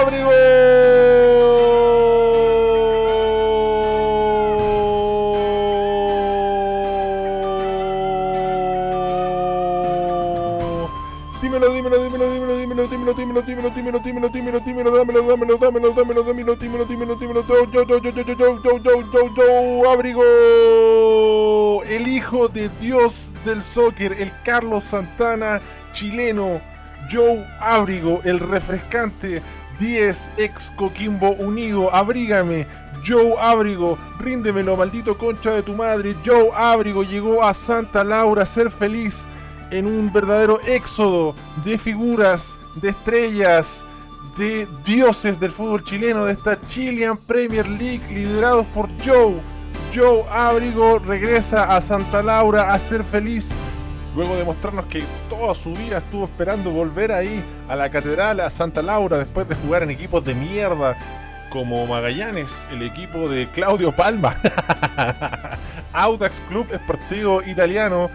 Joe Abrigo. Dímelo, dímelo, dímelo, dímelo, dímelo, dímelo, dímelo, dímelo, dímelo, dímelo, dímelo, dímelo, dámelo, dámelo, dámelo, dámelo, dámelo, dímelo, dímelo, dímelo, Joe, Joe, Joe, Joe, Joe, Joe, Joe, Joe, Joe, Abrigo. El hijo de Dios del soccer, el Carlos Santana chileno, Joe Abrigo, el refrescante 10 ex Coquimbo Unido, abrígame. Joe Abrigo, ríndemelo, maldito concha de tu madre. Joe Abrigo llegó a Santa Laura a ser feliz en un verdadero éxodo de figuras, de estrellas, de dioses del fútbol chileno, de esta Chilean Premier League liderados por Joe. Joe Abrigo regresa a Santa Laura a ser feliz luego de mostrarnos que toda su vida estuvo esperando volver ahí a la catedral, a Santa Laura, después de jugar en equipos de mierda como Magallanes, el equipo de Claudio Palma, Audax Club Esportivo Italiano.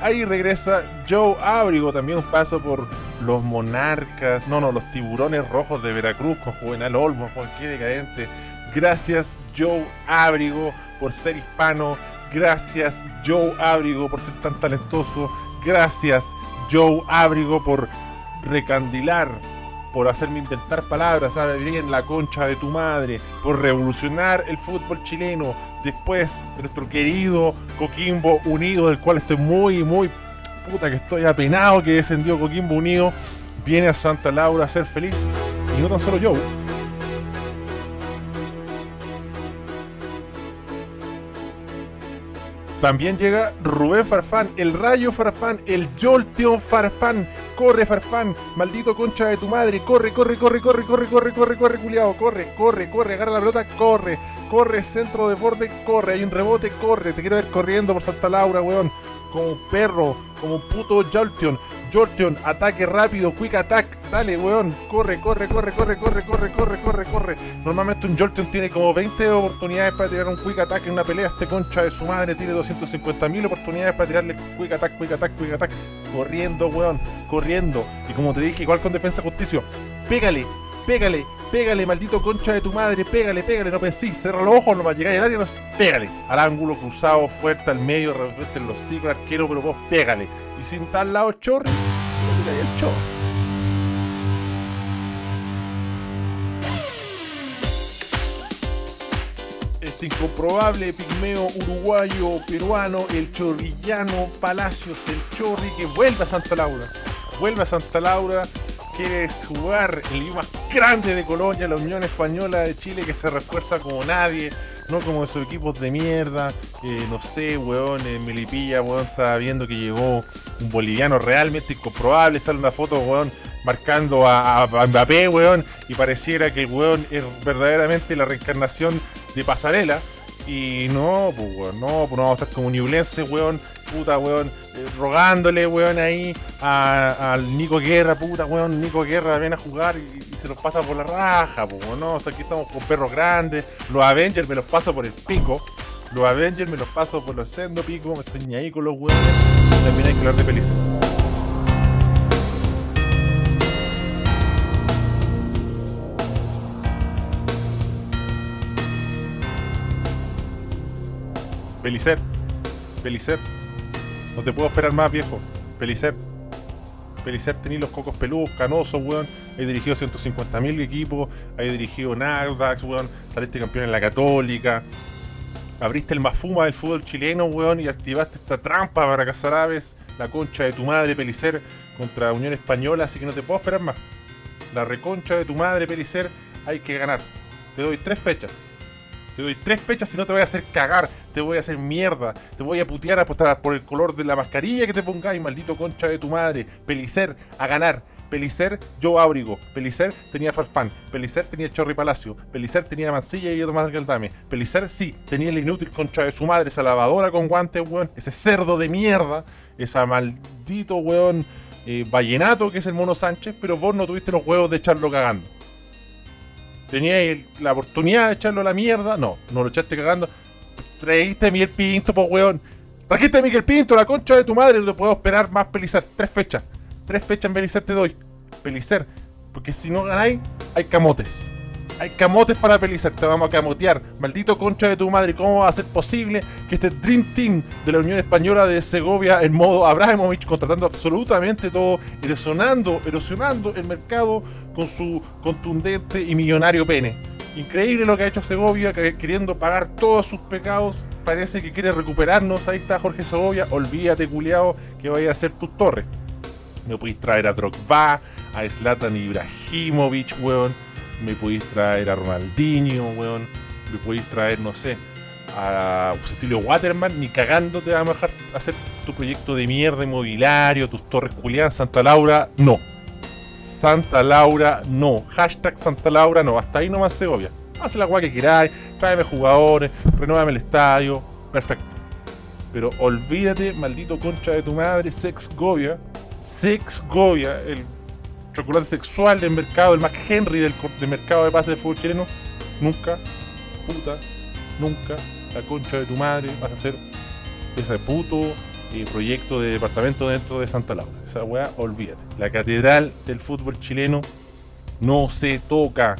Ahí regresa Joe Abrigo, también un paso por los Monarcas, no, no, los Tiburones Rojos de Veracruz con Juvenal Olmo, Juan, qué decadente. Gracias Joe Abrigo por ser hispano, Gracias Joe Abrigo por ser tan talentoso. Gracias Joe Abrigo por recandilar, por hacerme inventar palabras, ¿sabe? Bien la concha de tu madre, por revolucionar el fútbol chileno. Después de nuestro querido Coquimbo Unido, del cual estoy muy, muy puta que estoy apenado que descendió Coquimbo Unido, viene a Santa Laura a ser feliz. Y no tan solo Joe También llega Rubén Farfán, el Rayo Farfán, el Jolteon Farfán. Corre Farfán, maldito concha de tu madre. Corre, corre, corre, corre, corre, corre, corre, corre, culiado. Corre, corre, corre, agarra la pelota, corre. Corre, centro de borde, corre. Hay un rebote, corre. Te quiero ver corriendo por Santa Laura, weón. Como perro, como puto Jolteon. Jolteon, ataque rápido, quick attack. Dale, weón. Corre, corre, corre, corre, corre, corre, corre, corre, corre. Normalmente un Jolteon tiene como 20 oportunidades para tirar un quick attack en una pelea. Este concha de su madre tiene 250.000 oportunidades para tirarle quick attack, quick attack, quick attack. Corriendo, weón. Corriendo. Y como te dije, igual con defensa justicia. Pégale, pégale, pégale, maldito concha de tu madre, pégale, pégale, no pensís, cerra los ojos, no a llegar al área, no, pégale, al ángulo cruzado, fuerte al medio, refuerte en los ciclos, arquero, pero vos pégale. Y sin tal lado chorri, se lo tiraría el chorri. Este incomprobable pigmeo uruguayo, peruano, el chorrillano Palacios, el chorri que vuelve a Santa Laura. Vuelve a Santa Laura, quiere jugar el equipo más grande de Colonia, la Unión Española de Chile, que se refuerza como nadie, no como esos equipos de mierda. no sé, weón, en Melipilla, weón, estaba viendo que llegó un boliviano realmente incomprobable. Sale una foto, weón, marcando a, a Mbappé, weón, y pareciera que el weón es verdaderamente la reencarnación de pasarela. Y no, pues weón, no, pues no vamos a estar como Newlense, weón, puta, weón, eh, rogándole, weón, ahí al Nico Guerra, puta, weón, Nico Guerra viene a jugar y, se los pasa por la raja, pues, weón, no, hasta aquí estamos con perros grandes, los Avengers me los paso por el pico, los Avengers me los paso por los sendo pico, me estoy ni ahí con los weones, también hay que hablar de Pelicer. Pelicer, Pelicer, no te puedo esperar más, viejo. Pelicer. Pelicer tenía los cocos peludos, canosos, weón. He dirigido 150.000 equipos, he dirigido Nardax, weón. Saliste campeón en la Católica. Abriste el mafuma del fútbol chileno, weón, y activaste esta trampa para cazar aves, la concha de tu madre, Pelicer, contra Unión Española, así que no te puedo esperar más. La reconcha de tu madre, Pelicer, hay que ganar. Te doy tres fechas. Te doy tres fechas si no te voy a hacer cagar, te voy a hacer mierda, te voy a putear a apostar por el color de la mascarilla que te pongáis, maldito concha de tu madre. Pelicer a ganar. Pelicer, yo abrigo. Pelicer tenía Farfán. Pelicer tenía Chorri Palacio. Pelicer tenía Mancilla y Tomás Galdame. Pelicer sí, tenía el inútil concha de su madre, esa lavadora con guantes, weón. Ese cerdo de mierda. Esa maldito, weón, eh, vallenato que es el Mono Sánchez. Pero vos no tuviste los huevos de echarlo cagando. Teníais la oportunidad de echarlo a la mierda. No, no lo echaste cagando. Traíste a Miguel Pinto, po weón. Trajiste a Miguel Pinto, la concha de tu madre. No te puedo esperar más Pelicer. Tres fechas. Tres fechas en Pelicer te doy. Pelicer. Porque si no ganáis, hay camotes. Hay camotes para Pelizar, te vamos a camotear. Maldito concha de tu madre, ¿cómo va a ser posible que este Dream Team de la Unión Española de Segovia en modo Abramovich contratando absolutamente todo, erosionando, erosionando el mercado con su contundente y millonario pene? Increíble lo que ha hecho Segovia, queriendo pagar todos sus pecados. Parece que quiere recuperarnos. Ahí está Jorge Segovia. Olvídate, culiao, que vaya a hacer tus torres. Me podéis traer a Drogba, a Zlatan Ibrahimovic, weón me podéis traer a Ronaldinho, weón, me podéis traer, no sé, a Cecilio Waterman, ni cagando te vamos a dejar hacer tu proyecto de mierda inmobiliario, tus torres culiadas, Santa Laura, no. Santa Laura, no. Hashtag Santa Laura, no. Hasta ahí nomás Segovia. Haz la guay que queráis, tráeme jugadores, renuévame el estadio, perfecto. Pero olvídate, maldito concha de tu madre, Sex Govia, Sex Govia, el chocolate sexual del mercado, el Mac Henry del, mercado de pases de fútbol chileno, nunca, puta, nunca, la concha de tu madre, vas a hacer ese puto eh, proyecto de departamento dentro de Santa Laura. Esa weá, olvídate. La catedral del fútbol chileno no se toca.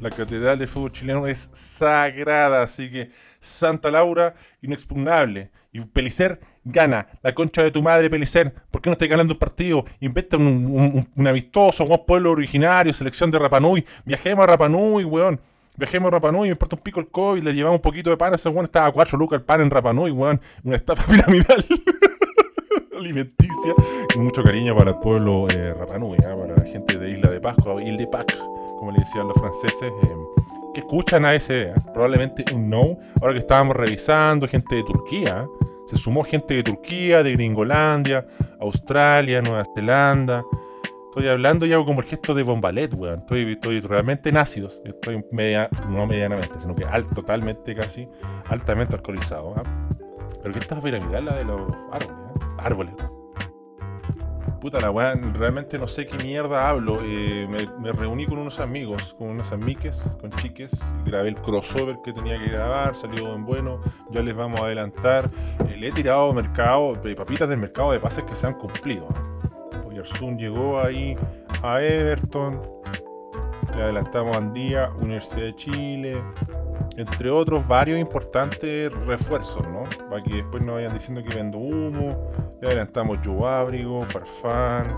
La catedral del fútbol chileno es sagrada, así que Santa Laura, inexpugnable. Y Pelicer gana. La concha de tu madre, Pelicer. ¿Por qué no estás ganando un partido? Inventa un, amistoso, un pueblo originario, selección de Rapanui. Viajemos a Rapanui, weón. Viajemos a Rapanui, me importa un pico el COVID, le llevamos un poquito de pan a ese weón. Estaba a 4 lucas el pan en Rapanui, weón. Una estafa piramidal. alimenticia. Mucho cariño para el pueblo eh, Rapanui, ¿eh? para la gente de Isla de Pascua, Isla de Pac, como le decían los franceses. Eh, que escuchan a ese, probablemente un no. Ahora que estábamos revisando, gente de Turquía, se sumó gente de Turquía, de Gringolandia, Australia, Nueva Zelanda. Estoy hablando ya como el gesto de Bombalet, weón. Estoy, realmente nácidos. Estoy media, no medianamente, sino que totalmente casi, altamente alcoholizado. ¿ah? Pero que esta piramidal la de los árboles, ¿eh? Árboles. Puta la weá, realmente no sé qué mierda hablo. Eh, me, reuní con unos amigos, con unas amiques, con chiques. Grabé el crossover que tenía que grabar, salió en bueno. Ya les vamos a adelantar. Eh, le he tirado mercado, papitas del mercado de pases que se han cumplido. Oyarzún llegó ahí a Everton. Le adelantamos a Andía, Universidad de Chile entre otros varios importantes refuerzos, ¿no? Para que después no vayan diciendo que vendo humo, le adelantamos yo Abrigo, Farfán,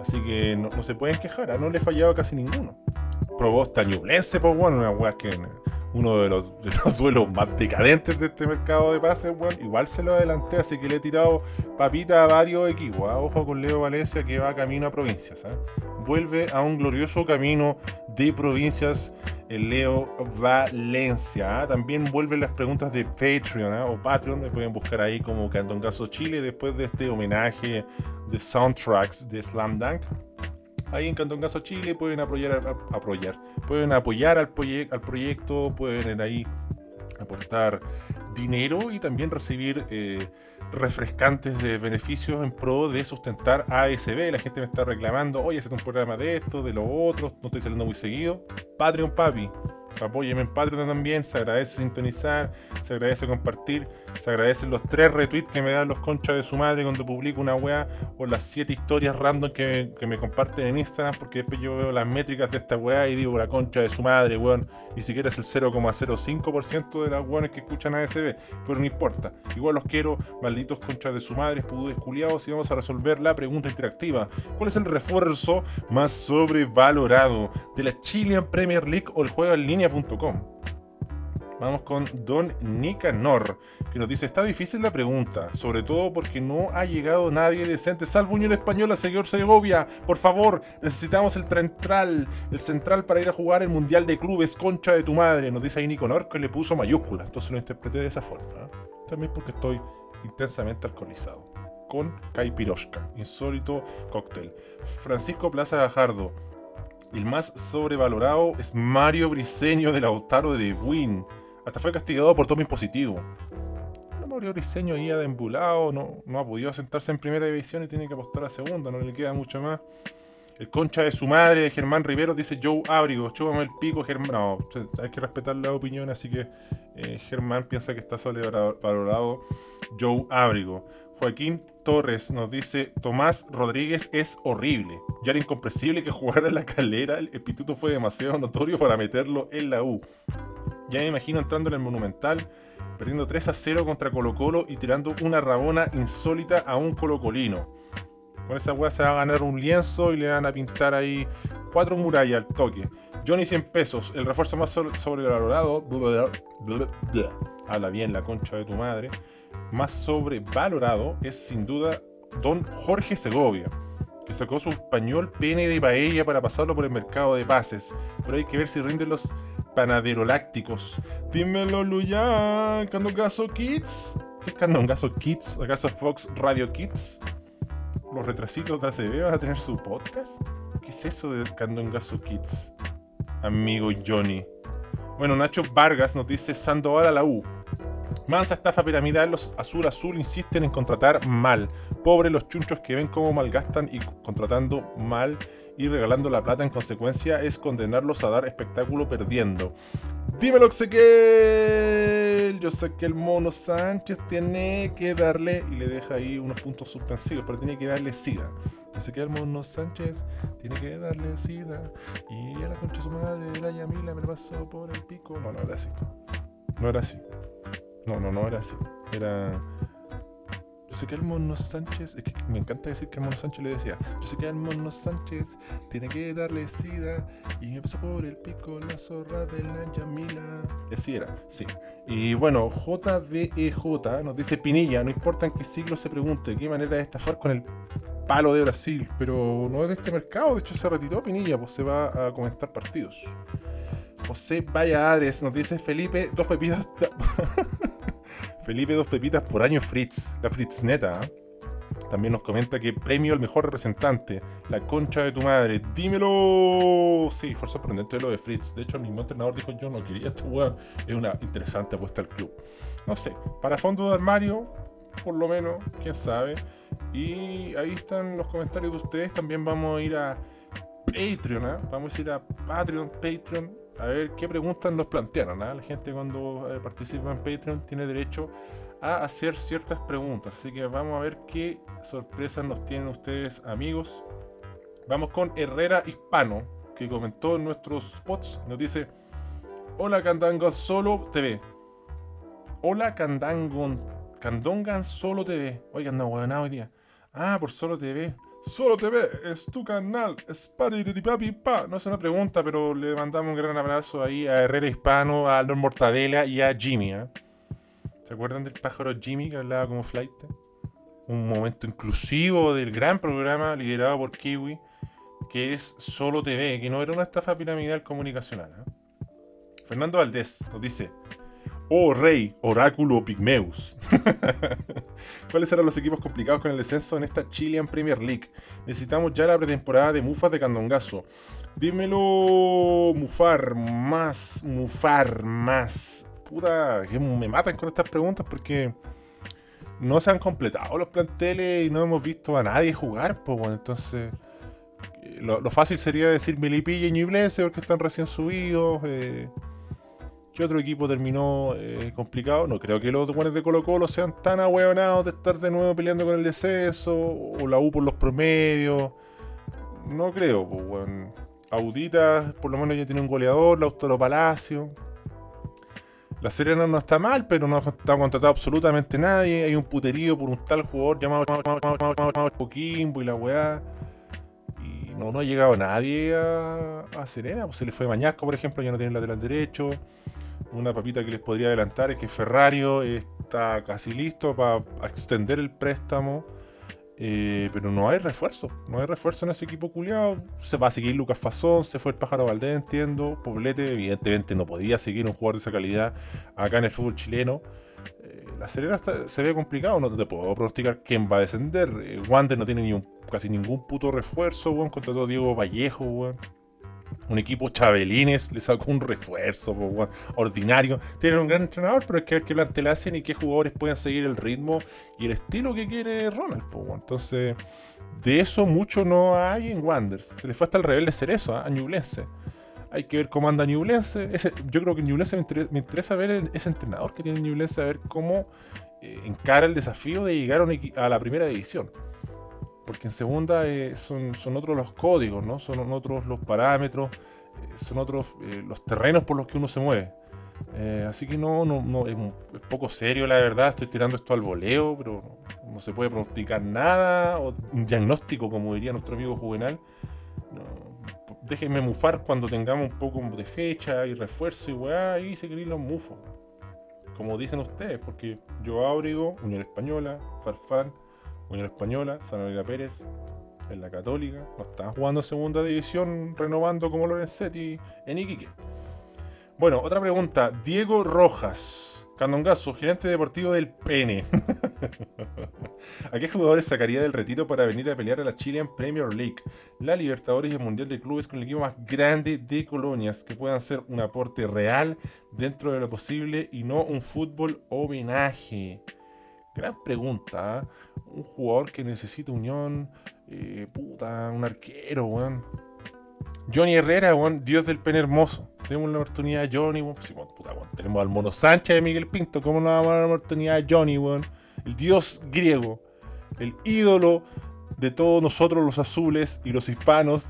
así que no, se pueden quejar, ¿ah? no le fallaba casi ninguno. Probó Ñublense, pues bueno, una weá que uno de los, duelos más decadentes de este mercado de pases, bueno, igual se lo adelanté, así que le he tirado papita a varios equipos. ¿ah? Ojo con Leo Valencia que va camino a provincias. ¿ah? Vuelve a un glorioso camino de provincias Leo Valencia. ¿ah? También vuelven las preguntas de Patreon o Patreon, me pueden buscar ahí como Candongazo Chile después de este homenaje de soundtracks de Slam Dunk ahí en Cantón Caso Chile pueden apoyar, apoyar, pueden apoyar al, al proyecto, pueden ahí aportar dinero y también recibir eh, refrescantes de beneficios en pro de sustentar ASB. La gente me está reclamando, oye, hace un programa de esto, de lo otro, no estoy saliendo muy seguido. Patreon Papi, Apóyeme en Patreon también, se agradece sintonizar, se agradece compartir, se agradecen los tres retweets que me dan los conchas de su madre cuando publico una weá o las siete historias random que, me comparten en Instagram, porque después yo veo las métricas de esta weá y digo la concha de su madre, weón, ni siquiera es el 0,05% de las weones que escuchan ASB, pero no importa, igual los quiero, malditos conchas de su madre, pududes culiados, y vamos a resolver la pregunta interactiva. ¿Cuál es el refuerzo más sobrevalorado de la Chilean Premier League o el juego en línea? Vamos con Don Nicanor, que nos dice, está difícil la pregunta, sobre todo porque no ha llegado nadie decente, salvo Unión Española, señor Segovia, por favor, necesitamos el central, el central para ir a jugar el Mundial de Clubes, concha de tu madre, nos dice ahí Nicanor, que le puso mayúscula, entonces lo interpreté de esa forma. ¿eh? También porque estoy intensamente alcoholizado. Con Caipiroshka, insólito cóctel. Francisco Plaza Gajardo, el más sobrevalorado es Mario Briseño del Lautaro de Win. Hasta fue castigado por todo positivo. Mario Briseño iba de embulado, no, no ha podido sentarse en primera división y tiene que apostar a segunda, no le queda mucho más. El concha de su madre, de Germán Rivero, dice Joe Ábrigo. Chúpame el pico, Germán. No, hay que respetar la opinión, así que eh, Germán piensa que está sobrevalorado Joe Ábrigo. Joaquín Torres nos dice: Tomás Rodríguez es horrible. Ya era incomprensible que jugara en la calera. El pituto fue demasiado notorio para meterlo en la U. Ya me imagino entrando en el Monumental, perdiendo 3 a 0 contra Colo Colo y tirando una rabona insólita a un colocolino. Con esa weá se va a ganar un lienzo y le van a pintar ahí cuatro murallas al toque. Johnny 100 pesos, el refuerzo más sobrevalorado. Habla bien la concha de tu madre. Más sobrevalorado es sin duda Don Jorge Segovia, que sacó su español pene de paella para pasarlo por el mercado de pases. Pero hay que ver si rinden los panaderolácticos. Dímelo, Luya, Candongazo Kids. ¿Qué es Candongazo Kids? ¿Acaso Fox Radio Kids? los retrasitos de ACB van a tener su podcast? ¿Qué es eso de Candongazo Kids? Amigo Johnny. Bueno, Nacho Vargas nos dice Sandoval a la U. Mansa estafa piramidal, los azul azul insisten en contratar mal. Pobre los chunchos que ven cómo malgastan y contratando mal y regalando la plata en consecuencia es condenarlos a dar espectáculo perdiendo. Dímelo, Ezequiel. Yo sé que el mono Sánchez tiene que darle, y le deja ahí unos puntos suspensivos, pero tiene que darle sida. Yo sé que el mono Sánchez tiene que darle sida. Y a la concha su madre, la Yamila me lo pasó por el pico. No, no era así. No era así. No, no, no era así. Era yo sé que el Mono Sánchez, es que me encanta decir que el Mono Sánchez le decía, yo sé que el Mono Sánchez tiene que darle sida y me pasó por el pico la zorra de la Yamila. Así era, sí. Y bueno, JDEJ nos dice Pinilla, no importa en qué siglo se pregunte, qué manera de estafar con el palo de Brasil, pero no es de este mercado, de hecho se retiró Pinilla, pues se va a comentar partidos. José Valladares nos dice Felipe, dos pepitas. Felipe Dos Pepitas por año Fritz, la Fritz neta. ¿ah? También nos comenta que premio al mejor representante, la concha de tu madre. Dímelo. Sí, fue sorprendente lo de Fritz. De hecho, el mismo entrenador dijo: Yo no quería este weón. Es una interesante apuesta al club. No sé, para fondo de armario, por lo menos, quién sabe. Y ahí están los comentarios de ustedes. También vamos a ir a Patreon, ¿eh? Vamos a ir a Patreon, Patreon a ver qué preguntas nos plantearon. ¿ah? La gente cuando eh, participa en Patreon tiene derecho a hacer ciertas preguntas. Así que vamos a ver qué sorpresas nos tienen ustedes, amigos. Vamos con Herrera Hispano, que comentó en nuestros spots. Nos dice: Hola Candango Solo TV. Hola Candango. Candongan Solo TV. Oigan, no, bueno, hoy día. Ah, por Solo TV. Solo TV es tu canal. Papi pa. No es una pregunta, pero le mandamos un gran abrazo ahí a Herrera Hispano, a Aldo Mortadela y a Jimmy. ¿eh? ¿Se acuerdan del pájaro Jimmy que hablaba como flight? Un momento inclusivo del gran programa liderado por Kiwi, que es Solo TV, que no era una estafa piramidal comunicacional. ¿eh? Fernando Valdés nos dice: Oh rey, oráculo pigmeus. ¿Cuáles serán los equipos complicados con el descenso en esta Chilean Premier League? Necesitamos ya la pretemporada de Mufas de Candongazo. Dímelo, Mufar, más, Mufar, más. Puta, que me matan con estas preguntas porque no se han completado los planteles y no hemos visto a nadie jugar, pues entonces lo, fácil sería decir Melipilla y Ñublense porque están recién subidos. Eh, ¿Qué otro equipo terminó eh, complicado? No creo que los buenos de Colo Colo sean tan ahueonados de estar de nuevo peleando con el deceso, o la U por los promedios. No creo, pues. Audita, por lo menos ya tiene un goleador, Lautaro Palacio. La Serena no está mal, pero no está contratado absolutamente nadie. Hay un puterío por un tal jugador llamado Coquimbo y la weá. Y no, ha llegado nadie a, a Serena. Pues se le fue Mañasco, por ejemplo, ya no tiene lateral derecho. Una papita que les podría adelantar es que Ferrario está casi listo para extender el préstamo. Eh, pero no hay refuerzo, no hay refuerzo en ese equipo culiado. Se va a seguir Lucas Fazón, se fue el pájaro Valdés, entiendo. Poblete, evidentemente, no podía seguir un jugador de esa calidad acá en el fútbol chileno. Eh, la Serena se ve complicado, no te puedo pronosticar quién va a descender. Eh, Wander no tiene casi ningún puto refuerzo, weón. todo Diego Vallejo, un equipo Chabelines le sacó un refuerzo ordinario. Tienen un gran entrenador, pero es que ver qué plantel hacen y qué jugadores pueden seguir el ritmo y el estilo que quiere Ronald. Entonces, de eso mucho no hay en Wanderers. Se le fue hasta el rebelde Cerezo, ¿eh? a Ñublense. Hay que ver cómo anda Ñublense. yo creo que Ñublense me, interesa, ver ese entrenador que tiene Ñublense, a ver cómo eh, encara el desafío de llegar a, la primera división. Porque en segunda eh, son, son, otros los códigos, ¿no? Son otros los parámetros, son otros los terrenos por los que uno se mueve. Eh, así que no, no, no es, poco serio la verdad, estoy tirando esto al voleo, pero no, se puede pronosticar nada, o un diagnóstico como diría nuestro amigo Juvenal. déjenme mufar cuando tengamos un poco de fecha y refuerzo y weá, y se los mufos. Como dicen ustedes, porque yo abrigo, Unión Española, Farfán, Unión Española, San María Pérez, en la Católica, no están jugando segunda división, renovando como Lorenzetti en Iquique. Bueno, otra pregunta. Diego Rojas, Candongazo, gerente deportivo del Pene. ¿A qué jugadores sacaría del retiro para venir a pelear a la Chilean Premier League, la Libertadores y el Mundial de Clubes con el equipo más grande de colonias que puedan ser un aporte real dentro de lo posible y no un fútbol homenaje? Gran pregunta. ¿ah? Un jugador que necesita unión, eh, puta, un arquero, weón. Johnny Herrera, weón, Dios del Pene Hermoso. Tenemos la oportunidad de Johnny, weón. puta, Tenemos al Mono Sánchez de Miguel Pinto. ¿Cómo no vamos a dar la oportunidad de Johnny, weón? El dios griego. El ídolo de todos nosotros los azules y los hispanos.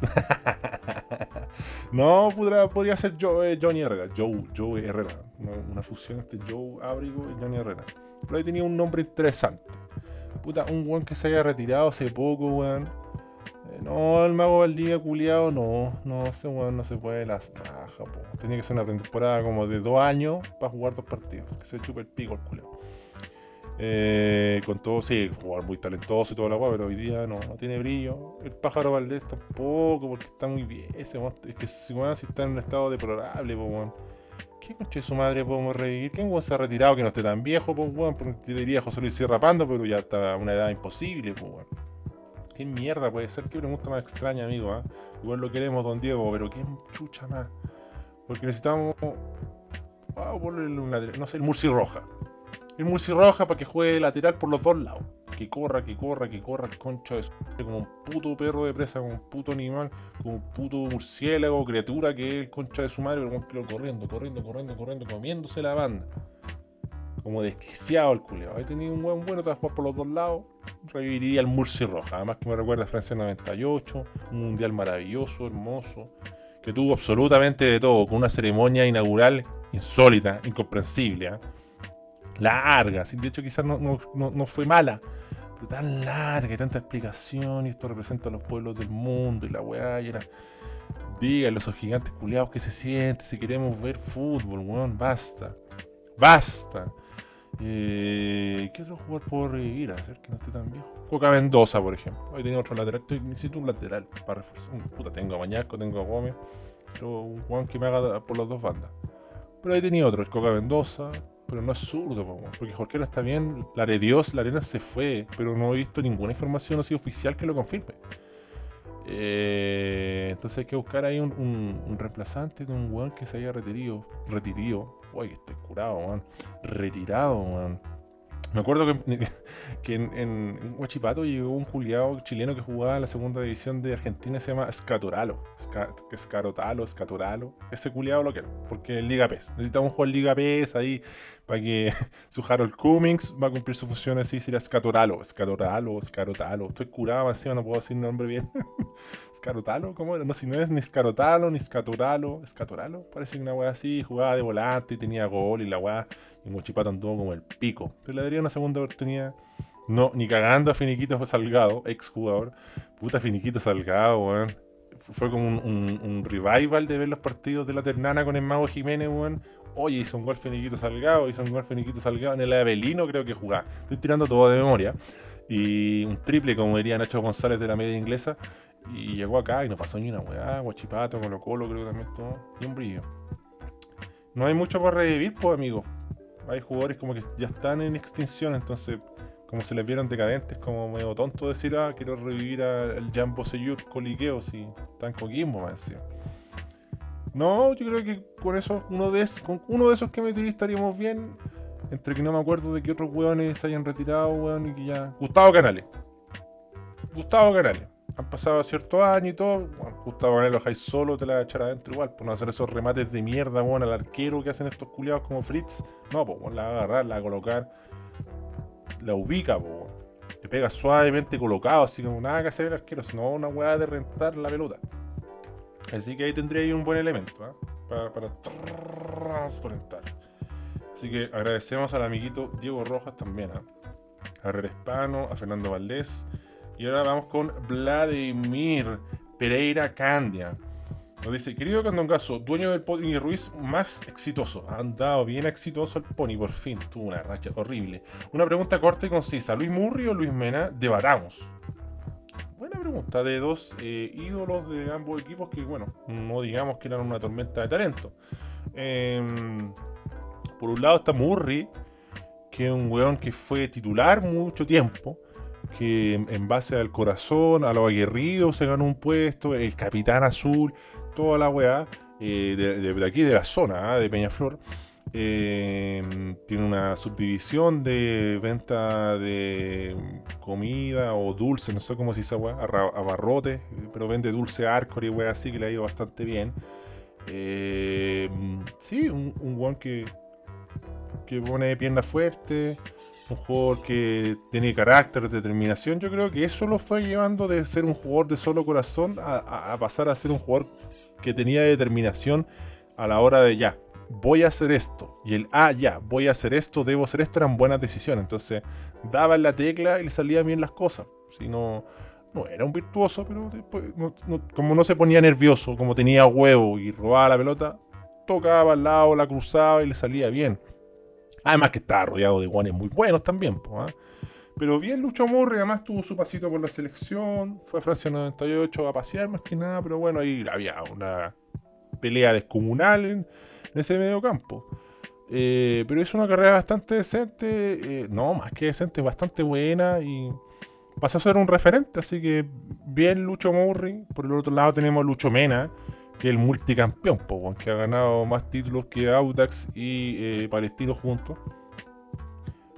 no, podría, ser eh, Johnny Herrera. Joe, Joe Herrera. Una, fusión entre Joe Abrigo y Johnny Herrera. Pero ahí tenía un nombre interesante. Puta, un weón que se haya retirado hace poco, weón no, el mago Valdivia culiado, no, no, ese weón no se puede las rajas, po. Tenía que ser una temporada como de dos años para jugar dos partidos. Que se chupe el pico el culiado. Eh, con todo, sí, jugar muy talentoso y toda la weá, pero hoy día no, no tiene brillo. El pájaro Valdés tampoco, porque está muy bien. Ese es que si, weón, si está en un estado deplorable, po, weón. ¿Qué conche su madre podemos revivir? ¿Quién weón se ha retirado que no esté tan viejo, po, weón? Porque diría José Luis Sierra Pando, pero ya está a una edad imposible, po, weón. ¿Qué mierda puede ser? Qué pregunta más extraña, amigo. ¿ah? Igual lo queremos, don Diego, pero ¿qué chucha más? Porque necesitamos. Ponerle un lateral. No sé, el Murci Roja. El Roja para que juegue lateral por los dos lados. Que corra, que corra, que corra, concha de su. Como un puto perro de presa, como un puto animal, como un puto murciélago, criatura que es el concha de su madre, pero corriendo, corriendo, corriendo, corriendo, comiéndose la banda como desquiciado el culiao. Ahí tenía un buen bueno para jugar por los dos lados. Reviviría el Murci Roja. Además que me recuerda a Francia 98. Un mundial maravilloso, hermoso. Que tuvo absolutamente de todo. Con una ceremonia inaugural insólita, incomprensible. ¿eh? Larga. De hecho quizás no, fue mala. Pero tan larga y tanta explicación. Y esto representa a los pueblos del mundo. Y la weá. Y era... Díganle esos gigantes culiados que se siente. Si queremos ver fútbol, weón. Basta. Basta. Eh, ¿Qué otro jugador puedo revivir? A hacer que no esté tan viejo. Coca Mendoza, por ejemplo. Hoy tenía otro lateral. necesito un lateral para reforzar. Puta, tengo a Mañasco, tengo a Gómez. Pero un jugador que me haga por las dos bandas. Pero ahí tenía otro, el Coca Mendoza. Pero no es zurdo, porque Jorquera está bien. La de Dios, la arena se fue. Pero no he visto ninguna información así oficial que lo confirme. Eh, entonces hay que buscar ahí un, reemplazante de un weón que se haya retirado. Retirado uy, estoy curado, man. Retirado, man. Me acuerdo que, que en, en, Huachipato llegó un culiado chileno que jugaba en la segunda división de Argentina, se llama Scaturalo. Escarotalo, Scaturalo. Ese culiado lo quiero, porque es Liga PES. Necesitamos jugar Liga PES ahí para que su Harold Cummings va a cumplir su función así, será Scaturalo, Scaturalo, Scarotalo. Estoy curado encima, no puedo decir nombre bien. Scarotalo, ¿cómo era? No, si no es ni Scarotalo, ni Scaturalo, Scaturalo. Parece que una weá así, jugaba de volante y tenía gol y la weá y Mochipato anduvo como el pico. Pero le daría una segunda oportunidad. No, ni cagando a Finiquito Salgado, ex jugador. Puta Finiquito Salgado, weón. Fue como un, revival de ver los partidos de la Ternana con el Mago Jiménez, weón. Oye, hizo un gol Finiquito Salgado, hizo un gol Finiquito Salgado en el Avelino, creo que jugaba. Estoy tirando todo de memoria. Y un triple, como diría Nacho González de la media inglesa. Y llegó acá y no pasó ni una weá. Guachipato, Colo Colo, creo que también todo. Y un brillo. No hay mucho por revivir, pues, amigos hay jugadores como que ya están en extinción, entonces como se les vieron decadentes, como medio tonto decir, ah, quiero revivir al Jambo Seyur coliqueo si están Coquimbo, más No, yo creo que con eso, uno de, esos, con uno de esos que metí estaríamos bien. Entre que no me acuerdo de que otros weones se hayan retirado, weón, y que ya. Gustavo Canales. Gustavo Canales. Han pasado ciertos años y todo. Gustavo Canales lo dejáis solo, te la echar adentro igual. Por no hacer esos remates de mierda, bueno, al arquero que hacen estos culiados como Fritz. No, pues, la va a agarrar, la va a colocar. La ubica, pues, Le pega suavemente colocado, así como nada que hacer el arquero, sino una weá de rentar la pelota. Así que ahí tendría ahí un buen elemento, ¿eh? para, para. Así que agradecemos al amiguito Diego Rojas también, ¿eh? a Herrera Hispano, a Fernando Valdés. Y ahora vamos con Vladimir Pereira Candia. Nos dice, querido Candongazo, dueño del Pony Ruiz más exitoso. Ha andado bien exitoso el Pony, por fin. Tuvo una racha horrible. Una pregunta corta y concisa. ¿Luis Murri o Luis Mena? Debatamos. Buena pregunta. De dos eh, ídolos de ambos equipos que, bueno, no digamos que eran una tormenta de talento. Em, por un lado está Murri, que es un weón que fue titular mucho tiempo que en base al corazón, a lo aguerrido, se ganó un puesto, el capitán azul, toda la weá, eh, de, aquí de la zona, ¿ah? de Peñaflor. Em, tiene una subdivisión de venta de comida o dulce, no sé cómo se dice, weá, abarrotes, pero vende dulce arco y weá así que le ha ido bastante bien. Em, sí, un, un que, que pone pierna fuerte, un jugador que tiene carácter, determinación. Yo creo que eso lo fue llevando de ser un jugador de solo corazón a, pasar a ser un jugador que tenía determinación a la hora de ya, voy a hacer esto. Y el, ah, ya, voy a hacer esto, debo hacer esto, eran buenas decisiones. Entonces, daba en la tecla y le salían bien las cosas. Si no, no era un virtuoso, pero después, como no se ponía nervioso, como tenía huevo y robaba la pelota, tocaba al lado, la cruzaba y le salía bien. Además que estaba rodeado de guanes muy buenos también. ¿ah? Pero bien Lucho Murri, además tuvo su pasito por la selección. Fue a Francia 98 a pasear más que nada. Pero bueno, ahí había una pelea descomunal en, ese medio campo. Eh, pero es una carrera bastante decente. Eh, no, más que decente, bastante buena. Y pasó a ser un referente. Así que bien Lucho Murri. Por el otro lado tenemos Lucho Mena que el multicampeón, que ha ganado más títulos que Audax y eh, Palestino juntos.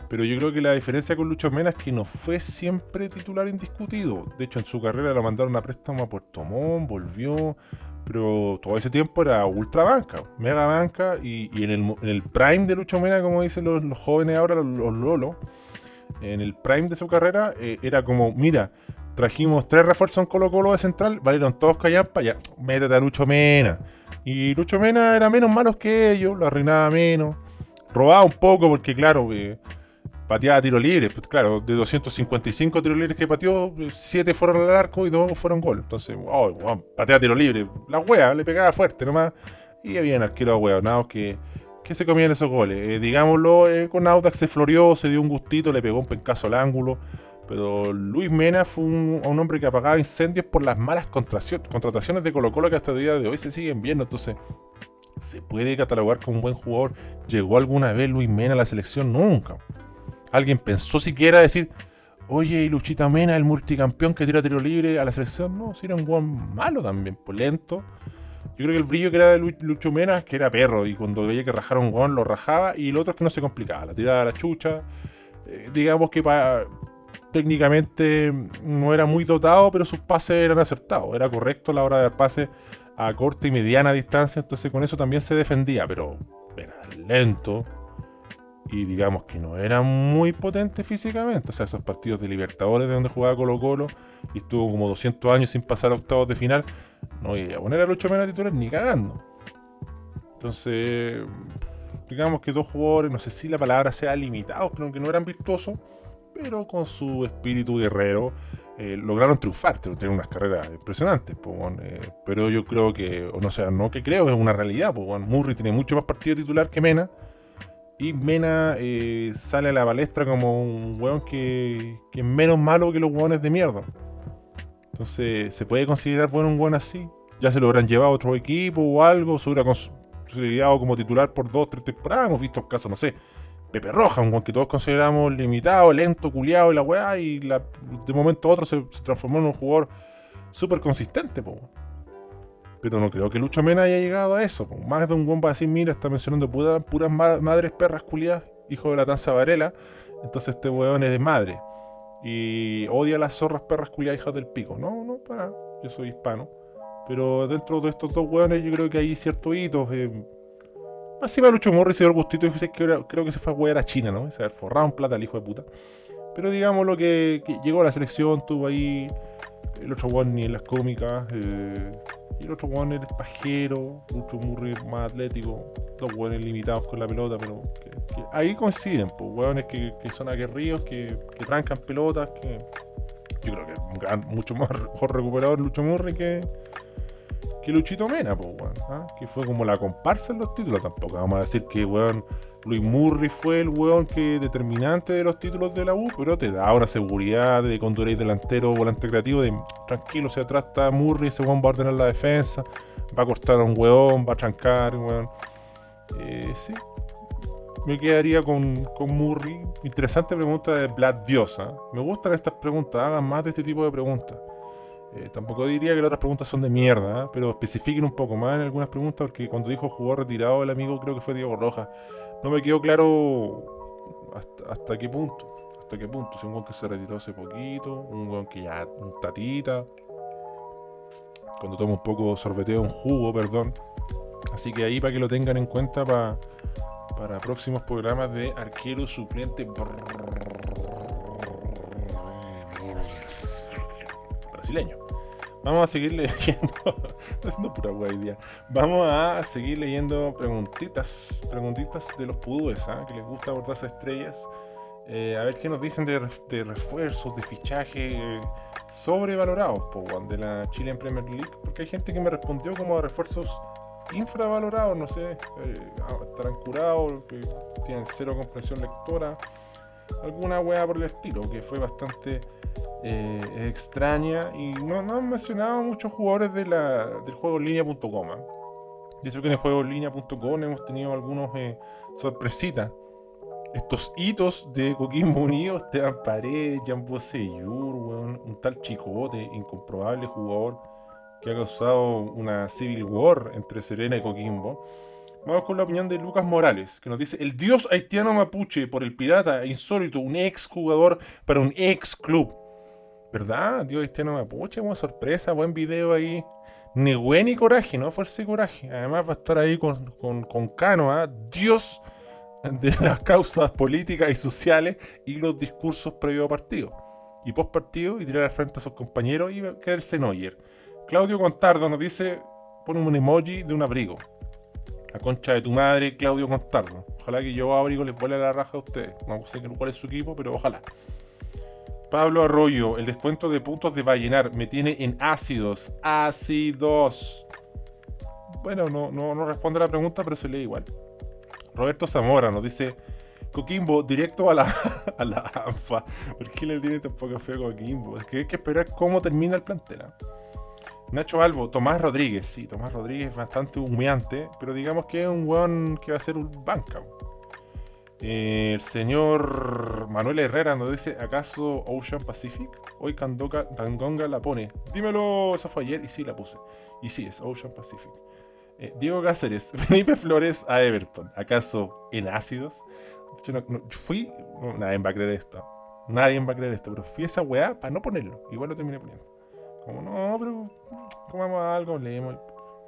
Pero yo creo que la diferencia con Lucho Mena es que no fue siempre titular indiscutido. De hecho, en su carrera lo mandaron a préstamo a Puerto Montt, volvió. Pero todo ese tiempo era ultra banca, mega banca. Y, en, el, prime de Lucho Mena, como dicen los, jóvenes ahora, los, lolos, en el prime de su carrera, eh, era como: mira, Trajimos tres refuerzos en Colo Colo de central, valieron todos callampa, ya, métete a Lucho Mena. Y Lucho Mena era menos malo que ellos, lo arruinaba menos. Robaba un poco porque, claro, eh, pateaba tiro libre. Pues, claro, de 255 tiros libres que pateó, 7 fueron al arco y 2 fueron gol. Entonces, oh, pateaba tiro libre. La wea le pegaba fuerte nomás. Y había arquero nada que, que se comían esos goles. Eh, digámoslo, eh, con Audax se floreó, se dio un gustito, le pegó un pencazo al ángulo. Pero Luis Mena fue un, hombre que apagaba incendios por las malas contrataciones de Colo Colo que hasta el día de hoy se siguen viendo. Entonces, ¿se puede catalogar como un buen jugador? ¿Llegó alguna vez Luis Mena a la selección? Nunca. ¿Alguien pensó siquiera decir, oye, y Luchita Mena, el multicampeón que tira tiro libre a la selección? No, si era un buen malo también, pues lento. Yo creo que el brillo que era de Lucho Mena es que era perro y cuando veía que rajara un gol lo rajaba y el otro es que no se complicaba, la tiraba a la chucha. Eh, digamos que para técnicamente no era muy dotado, pero sus pases eran acertados. Era correcto a la hora de dar pases a corta y mediana distancia, entonces con eso también se defendía, pero era lento y digamos que no era muy potente físicamente. O sea, esos partidos de Libertadores de donde jugaba Colo Colo y estuvo como 200 años sin pasar a octavos de final, no iba a poner a Lucho Mena titular ni cagando. Entonces, digamos que dos jugadores, no sé si la palabra sea limitados, pero que no eran virtuosos pero con su espíritu guerrero eh, lograron triunfar, tienen unas carreras impresionantes. Eh, pero yo creo que, o no sea, no que creo, es una realidad. Pues, Murray tiene mucho más partido titular que Mena. Y Mena eh, sale a la palestra como un weón que, es menos malo que los weones de mierda. Entonces, ¿se puede considerar bueno un weón así? Ya se lo habrán llevado a otro equipo o algo, se hubiera considerado como titular por dos, tres temporadas. Hemos visto casos, no sé, Pepe Roja, un que todos consideramos limitado, lento, culiado y la weá, y de momento a otro se, transformó en un jugador súper consistente, Pero no creo que Lucho Mena haya llegado a eso. Más de un bomba así, mira, está mencionando puras madres perras culiadas, hijo de la tanza Varela. Entonces este weón es de madre. y odia a las zorras perras culiadas hijas del pico. No, no, para, yo soy hispano. Pero dentro de estos dos hueones yo creo que hay ciertos hitos. Eh, Así me Lucho Morri se dio el gustito creo, que se fue a huear a China, ¿no? Se forrado en plata el hijo de puta. Pero digamos lo que, llegó a la selección, tuvo ahí el otro one ni en las cómicas. Eh, y el otro one es pajero, Lucho Murri más atlético. Dos hueones limitados con la pelota, pero ahí coinciden, pues hueones que, son aguerridos, que, que trancan pelotas, que yo creo que mucho más mejor recuperador Lucho Murri que, que Luchito Mena, pues, weón. ¿ah? Que fue como la comparsa en los títulos. Tampoco vamos a decir que, weón, Luis Murray fue el weón que determinante de los títulos de la U, pero te da una seguridad de cuando eres delantero volante creativo, tranquilo, si atrás está Murray, ese weón va a ordenar la defensa, va a cortar a un weón, va a trancar, weón. Eh, sí. Me quedaría con, con Murray. Interesante pregunta de Vlad Diosa. Me gustan estas preguntas, hagan más de este tipo de preguntas. Eh, tampoco diría que las otras preguntas son de mierda, ¿eh? pero especifiquen un poco más en algunas preguntas, porque cuando dijo jugador retirado el amigo creo que fue Diego Rojas, no me quedó claro hasta, qué punto. Hasta qué punto. Si un que se retiró hace poquito, un weón que ya, un tatita. Cuando toma un poco sorbeteo, un jugo, perdón. Así que ahí para que lo tengan en cuenta para, para próximos programas de arquero suplente brasileño. Vamos a seguir leyendo. Estoy haciendo pura idea. Vamos a seguir leyendo preguntitas. Preguntitas de los pudúes, ¿ah? que les gusta abordarse estrellas. Eh, a ver qué nos dicen de, refuerzos, de fichaje eh, sobrevalorados de la Chilean Premier League. Porque hay gente que me respondió como refuerzos infravalorados, no sé, eh, estarán curados, tienen cero comprensión lectora. Alguna wea por el estilo, que fue bastante eh, extraña y no, no han mencionado muchos jugadores de la, del juego en línea.com. ¿eh? Y eso que en el juego línea.com hemos tenido algunos eh, sorpresitas. Estos hitos de Coquimbo Unido, Esteban Paredes, Jan Boseyur, un tal chicote, incomprobable jugador que ha causado una civil war entre Serena y Coquimbo. Vamos con la opinión de Lucas Morales, que nos dice: El dios haitiano mapuche por el pirata insólito, un ex jugador para un ex club. ¿Verdad? Dios Cristiano Mapuche, buena sorpresa, buen video ahí. Ni buen ni coraje, no fuerza y coraje. Además va a estar ahí con, con, Cano, ¿ah? Dios de las causas políticas y sociales y los discursos previo a partido. Y post partido y tirar al frente a sus compañeros y quedarse Neuer. Claudio Contardo nos dice, pone un emoji de un abrigo. La concha de tu madre, Claudio Contardo. Ojalá que yo abrigo les vuele la raja a ustedes. No sé cuál es su equipo, pero ojalá. Pablo Arroyo, el descuento de puntos de Vallenar me tiene en ácidos. Ácidos. Bueno, no, no, no responde a la pregunta, pero se lee igual. Roberto Zamora nos dice: Coquimbo, directo a la, a la ANFA. ¿Por qué le tiene tan poca fe a Coquimbo? Es que hay que esperar cómo termina el plantel. ¿ah? Nacho Albo, Tomás Rodríguez. Sí, Tomás Rodríguez bastante humeante, pero digamos que es un weón que va a ser un banca el señor Manuel Herrera nos dice, ¿acaso Ocean Pacific? Hoy Candoca, Dangonga la pone. Dímelo, eso fue ayer y sí la puse. Y sí, es Ocean Pacific. Eh, Diego Cáceres, Felipe Flores a Everton. ¿Acaso en ácidos? fui, nadie va a creer esto. Nadie va a creer esto, pero fui esa weá para no ponerlo. Igual lo terminé poniendo. Como no, pero comamos algo, leemos.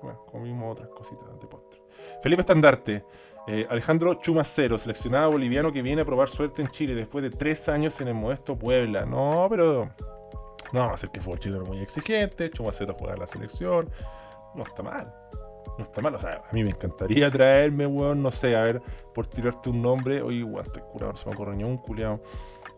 Bueno, comimos otras cositas de postre. Felipe Estandarte. Eh, Alejandro Chumacero, seleccionado boliviano que viene a probar suerte en Chile después de tres años en el modesto Puebla. No, pero no vamos a hacer que fue chileno muy exigente. Chumacero juega en la selección. No está mal. No está mal. O sea, a mí me encantaría traerme, weón, no sé, a ver, por tirarte un nombre. Oye, weón, estoy curado, se me ocurrió un culiado.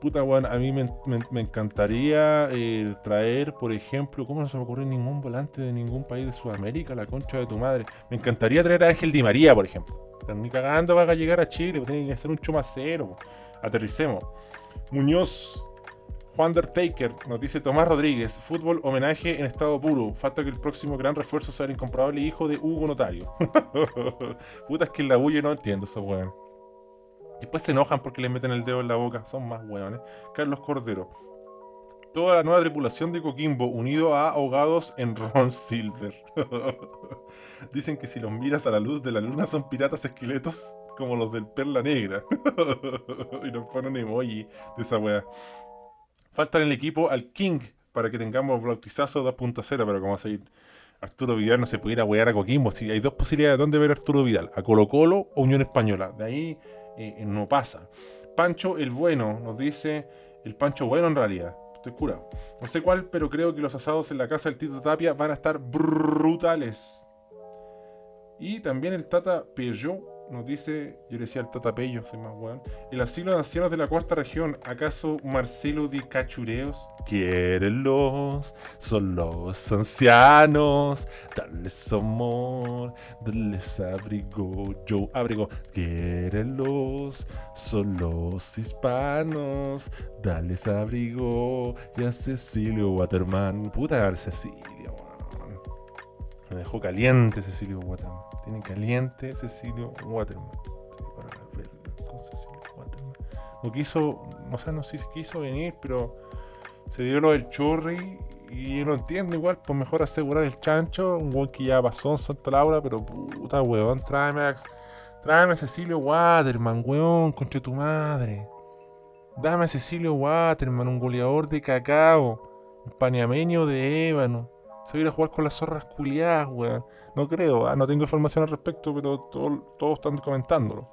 Puta, weón, a mí me, encantaría eh, traer, por ejemplo, ¿cómo no se me ocurrió ningún volante de ningún país de Sudamérica? La concha de tu madre. Me encantaría traer a Ángel Di María, por ejemplo ni cagando va a llegar a Chile, tiene que ser un chumacero. Aterricemos. Muñoz, Juan Taker nos dice Tomás Rodríguez, fútbol homenaje en estado puro. Falta que el próximo gran refuerzo sea el incomprobable hijo de Hugo Notario. Puta, es que en la bulla no entiendo eso, weón. Después se enojan porque le meten el dedo en la boca. Son más weones. Carlos Cordero toda la nueva tripulación de Coquimbo unido a ahogados en Ron Silver. Dicen que si los miras a la luz de la luna son piratas esqueletos como los del Perla Negra. y nos ponen emoji de esa weá. Falta en el equipo al King para que tengamos bautizazo 2.0, pero como seguir Arturo Vidal no se pudiera wear a Coquimbo. Si hay dos posibilidades de dónde ver a Arturo Vidal, a Colo Colo o Unión Española. De ahí eh, no pasa. Pancho el Bueno nos dice, el Pancho Bueno en realidad. Estoy curado. No sé cuál, pero creo que los asados en la casa del Tito Tapia van a estar brutales. Y también el Tata Peugeot nos dice, yo le decía el Tatapello, soy más weón. El asilo de ancianos de la cuarta región, ¿acaso Marcelo de Cachureos? los, son los ancianos, darles amor, darles abrigo, yo abrigo. los, son los hispanos, darles abrigo. Y a Cecilio Waterman, puta Cecilio, Me dejó caliente Cecilio Waterman. Tiene caliente Cecilio Waterman. Cecilio Waterman. No quiso, no sé, no sé si quiso venir, pero se dio lo del churri. Y no entiendo igual, pues mejor asegurar el chancho. Un weón que ya pasó en Santa Laura, pero puta weón, tráeme a, tráeme a Cecilio Waterman, weón, contra tu madre. Dame a Cecilio Waterman, un goleador de cacao, un paniameño de ébano. Se va a ir a jugar con las zorras culiadas, weón. No creo, ah, no tengo información al respecto, pero todos están comentándolo.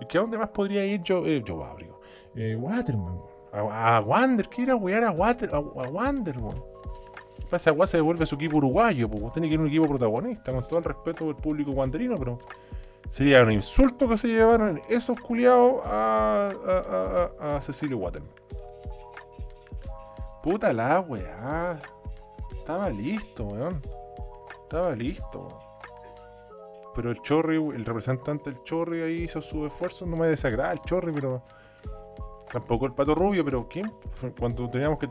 ¿Y que a dónde más podría ir yo? Eh, yo abrigo. Eh, Waterman, a, a, Wander, ¿qué ir a wear a, Water, a, Wander, weón? Pasa, Agua se devuelve su equipo uruguayo, pues tiene que ir un equipo protagonista, con todo el respeto del público wanderino, pero sería un insulto que se llevaron esos culiados a, a, a, Cecilio Waterman. Puta la weá. Estaba listo, weón. Estaba listo. Pero el Chorri, el representante del Chorri ahí hizo su esfuerzo. No me desagrada el Chorri, pero. Tampoco el pato rubio, pero ¿quién? Cuando teníamos que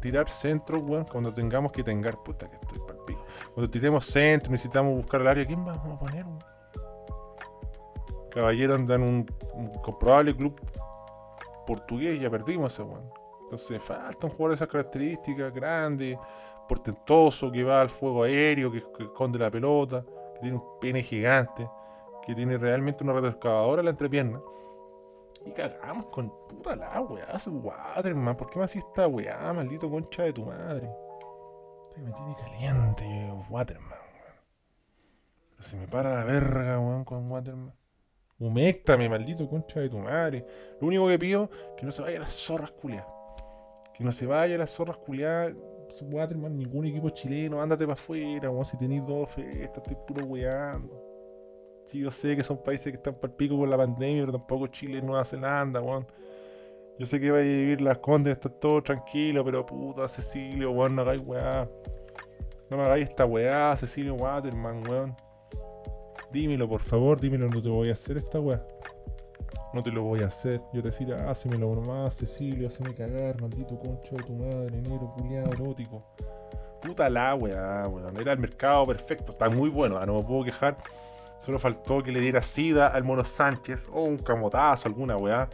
tirar centro, weón, cuando tengamos que tengar, puta que estoy palpico. Cuando tiremos centro, necesitamos buscar el área, ¿quién vamos a poner, weón? Caballero andan un, un comprobable club portugués, ya perdimos ese weón. Entonces falta un jugador de esas características, grande, portentoso, que va al fuego aéreo, que, esconde la pelota, que tiene un pene gigante, que tiene realmente una retroexcavadora en la entrepierna. Y cagamos con puta la weá, Waterman. ¿Por qué me hacía esta weá, maldito concha de tu madre? Me tiene caliente, Waterman, se me para la verga, weón, con Waterman. Humectame, maldito concha de tu madre. Lo único que pido es que no se vaya las zorras culiadas. Que no se vaya las zorras culiadas Waterman, ningún equipo chileno, ándate para afuera, si tenéis dos festas, estoy puro weando. Sí, yo sé que son países que están para el pico con la pandemia, pero tampoco Chile, Nueva Zelanda, weón. Yo sé que va a vivir las condes, está todo tranquilo, pero puta, Cecilio, weón, no hagáis weá. No me hagáis esta weá, Cecilio Waterman, weón. Dímelo, por favor, dímelo, no te voy a hacer esta weá. No te lo voy a hacer. Yo te decía, hácemelo nomás, Cecilio, haceme cagar, maldito concho de tu madre, negro, culiado, erótico. Puta la weá, weón. Era el mercado perfecto, está muy bueno, ah, no me puedo quejar. Solo faltó que le diera sida al mono Sánchez o un camotazo, alguna weá.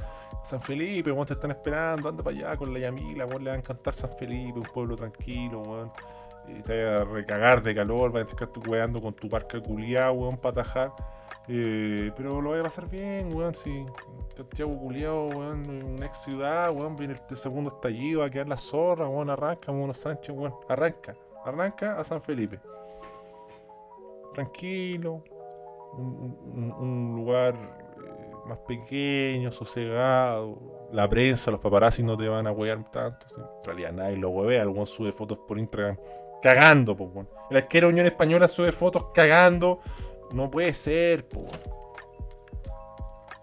San Felipe, weón, te están esperando, anda para allá con la Yamila, weón, le va a encantar San Felipe, un pueblo tranquilo, weón. Te va a recagar de calor, vas a estar weando con tu parque culiado, weón, para atajar. Eh, pero lo voy a pasar bien, weón. Si Santiago culiado, weón, una ex ciudad, weón, viene el segundo estallido, va a quedar la zorra, weón, arranca, Mono Sánchez, weón, arranca, arranca a San Felipe. Tranquilo, un, lugar eh, más pequeño, sosegado. La prensa, los paparazzi no te van a huear tanto. En realidad nadie lo huevea, algún sube fotos por Instagram cagando, pues, weón. La arquera Unión Española sube fotos cagando no puede ser, po.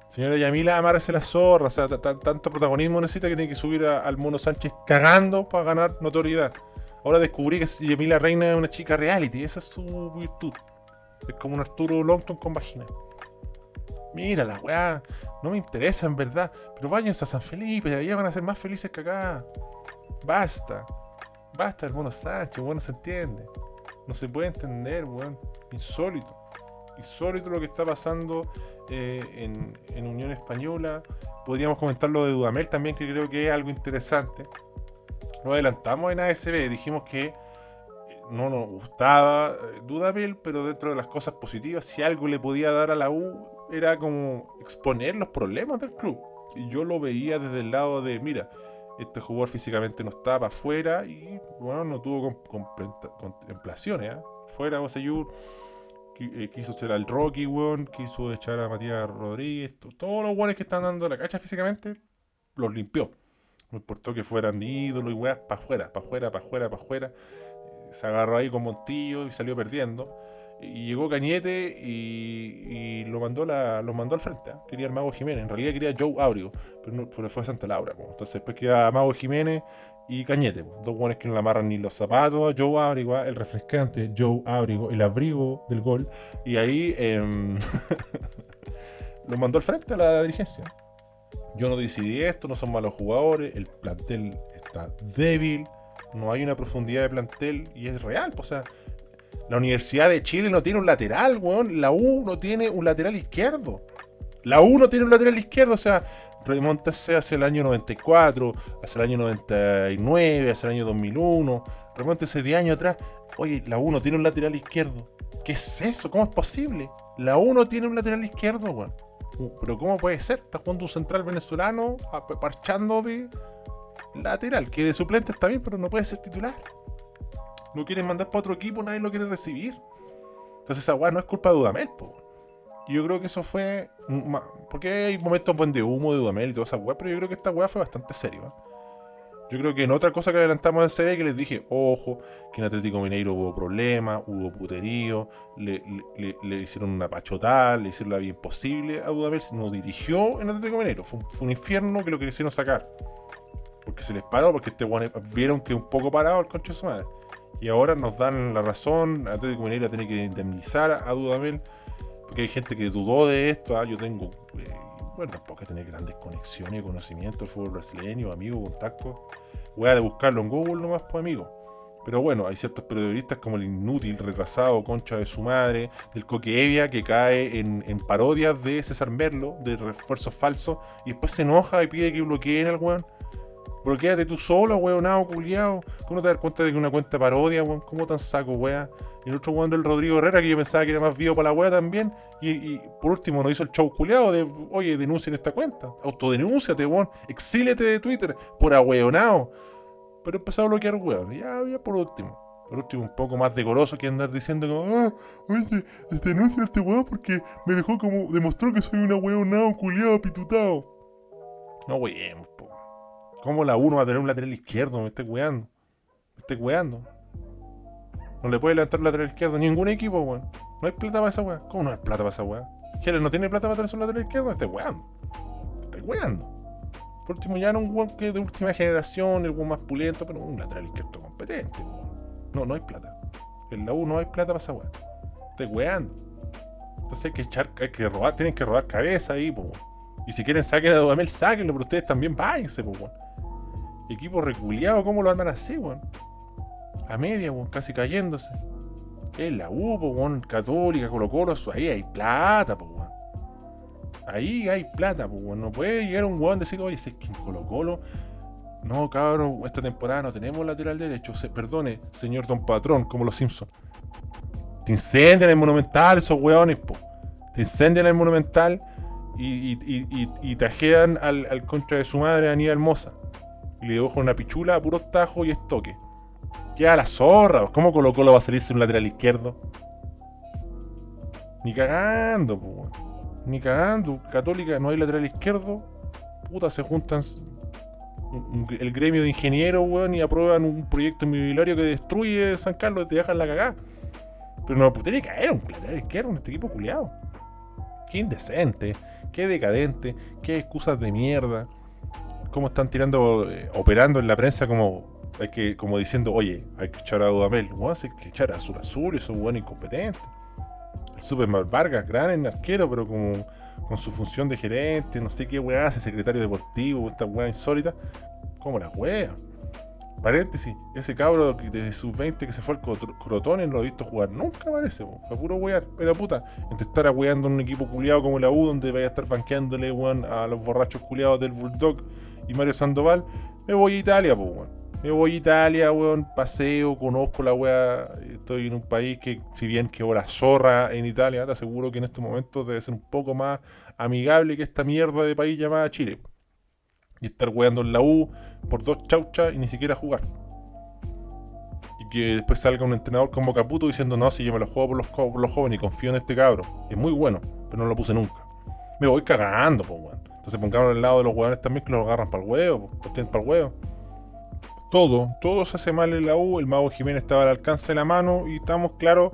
Señora Yamila, amárrese la zorra. O sea, tanto protagonismo necesita que tiene que subir al Mono Sánchez cagando para ganar notoriedad. Ahora descubrí que Yamila Reina es una chica reality. Esa es su virtud. Es como un Arturo Longton con vagina. Mira la weá. No me interesa en verdad. Pero váyanse a San Felipe. Allá van a ser más felices que acá. Basta. Basta el Mono Sánchez. Bueno, se entiende. No se puede entender, weón. Insólito insólito lo que está pasando eh, en, Unión Española. Podríamos comentar lo de Dudamel también, que creo que es algo interesante. Lo adelantamos en ASB, dijimos que eh, no nos gustaba eh, Dudamel, pero dentro de las cosas positivas, si algo le podía dar a la U, era como exponer los problemas del club. Y yo lo veía desde el lado de, mira, Este jugador físicamente no estaba afuera y bueno, no tuvo contemplaciones. ¿eh? Fuera Boseyur, eh, quiso echar al Rocky, weón, quiso echar a Matías Rodríguez. Todos los weones que están dando la cacha físicamente, los limpió. No importó que fueran ídolos y weas, para afuera, para afuera, para afuera, para afuera. Se agarró ahí con Montillo y salió perdiendo. Y llegó Cañete y, lo, mandó la, lo mandó al frente. ¿ah? Quería el Mago Jiménez. En realidad quería Joe Abrigo, pero, no, fue a Santa Laura. Entonces después queda Mago Jiménez y Cañete. Dos buenos que no le amarran ni los zapatos. Joe Abrigo, ¿ah? el refrescante Joe Abrigo, el abrigo del gol. Y ahí em, lo mandó al frente a la dirigencia. Yo no decidí esto, no son malos jugadores, el plantel está débil, no hay una profundidad de plantel y es real. O sea, la Universidad de Chile no tiene un lateral, weón. La U no tiene un lateral izquierdo. La U no tiene un lateral izquierdo, o sea, remontase hacia el año 94, hacia el año 99, hacia el año 2001, remontese de años atrás. Oye, la U no tiene un lateral izquierdo. ¿Qué es eso? ¿Cómo es posible? La U no tiene un lateral izquierdo, weón. Pero ¿cómo puede ser? Está jugando un central venezolano parchando de lateral, que de suplente está bien, pero no puede ser titular. No quieren mandar para otro equipo, nadie lo quiere recibir. Entonces esa weá no es culpa de Dudamel, po. Y yo creo que eso fue. Porque hay momentos buen de humo de Dudamel y toda esa weá, pero yo creo que esta weá fue bastante seria. Yo creo que en otra cosa que adelantamos en CB que les dije, ojo, que en Atlético Mineiro hubo problemas, hubo puterío, le, hicieron una pachotada, le hicieron la bien posible a Dudamel, nos dirigió en Atlético Mineiro. Fue un, infierno que lo quisieron sacar. Porque se les paró, porque este vieron que un poco parado el concho de su madre. Y ahora nos dan la razón, Atlético Mineiro tiene que indemnizar a Dudamel, porque hay gente que dudó de esto. ¿ah? Yo tengo eh, bueno, tampoco tener grandes conexiones y conocimientos del fútbol brasileño, amigos, contactos. Voy a buscarlo en Google nomás, pues amigo. Pero bueno, hay ciertos periodistas como el inútil, retrasado, concha de su madre, del Coque Evia, que cae en, parodias de César Merlo, de refuerzos falsos, y después se enoja y pide que bloqueen al weón. Bloqueate tú solo, weón, nada, culiado. ¿Cómo te das cuenta de que una cuenta parodia, weón? ¿Cómo tan saco, weón? Y el otro weón del Rodrigo Herrera, que yo pensaba que era más vivo para la weá también. Y, por último nos hizo el show culiado de, oye, denuncien esta cuenta. Autodenúnciate, weón. Exílete de Twitter por ahueonado. Pero empezó a bloquear weón. Ya, ya por último. Por último, un poco más decoroso que andar diciendo como, ah, oye, denuncia a este weón porque me dejó como, demostró que soy una weonado, culiado, pitutado. No weón, po. ¿Cómo la uno va a tener un lateral izquierdo? Me esté weando. Me esté weando. No le puede levantar el lateral izquierdo ningún equipo, weón. No hay plata para esa weá. ¿Cómo no hay plata para esa weá? Giles no tiene plata para tener su lateral izquierdo, estoy weando. Estoy weando. Por último, ya no un weón que de última generación, el weón más pulento, pero un lateral izquierdo competente, weón. No, no hay plata. En la U no hay plata para esa weá. Estoy weando. Entonces hay que echar, hay que robar, tienen que robar cabeza ahí, weón. Y si quieren saquen a Dudamel, sáquenlo, pero ustedes también váyanse, weón. Equipo reculeado, ¿cómo lo andan así, weón? a media, weón, casi cayéndose. Es la U, weón, Católica, Colo Colo, ahí hay plata, pues, weón. Ahí hay plata, pues, weón. No puede llegar un weón y decir, oye, si es que en Colo Colo. No, cabrón, esta temporada no tenemos lateral derecho. Perdone, señor Don Patrón, como los Simpsons. Te incendian el Monumental esos weones, po. Te incendian el Monumental y, y, y, y tajean al, al, contra de su madre, Aníbal Moza. Y le dejo una pichula a puros tajos y estoque. Queda la zorra. ¿Cómo Colo Colo va a salirse un lateral izquierdo? Ni cagando, po. Ni cagando. Católica no hay lateral izquierdo. Puta, se juntan el gremio de ingenieros, weón, y aprueban un proyecto inmobiliario que destruye San Carlos y te dejan la cagada. Pero no, pues tiene que caer un lateral izquierdo en este equipo culiado. Qué indecente, qué decadente, qué excusas de mierda. Cómo están tirando, eh, operando en la prensa como hay que, como diciendo, oye, hay que echar a Dudamel, hay que echar a eso es bueno incompetente. El Superman Vargas, gran en arquero, pero como, con su función de gerente, no sé qué weá hace, secretario deportivo, esta weá insólita, como la weá. Paréntesis, ese cabro de sub-20 que se fue al Crotone no lo he visto jugar nunca, parece, fue puro wear. Pero puta, entre estar aweando en un equipo culiado como la U, donde vaya a estar banqueándole a los borrachos culiados del Bulldog y Mario Sandoval, me voy a Italia, pues. Me voy a Italia, weón, paseo, conozco la weá. Estoy en un país que, si bien que ahora zorra en Italia, te aseguro que en estos momentos debe ser un poco más amigable que esta mierda de país llamada Chile. y estar weando en la U por dos chauchas y ni siquiera jugar. Y que después salga un entrenador como Caputo diciendo, no, si yo me lo juego por los, los jóvenes y confío en este cabro. Es muy bueno, pero no lo puse nunca. Me voy cagando, pues, weón. Entonces pongamos al lado de los jugadores también que los agarran para el huevo, los tienen para el huevo. Todo, todo se hace mal en la U. El Mago Jiménez estaba al alcance de la mano y estamos claros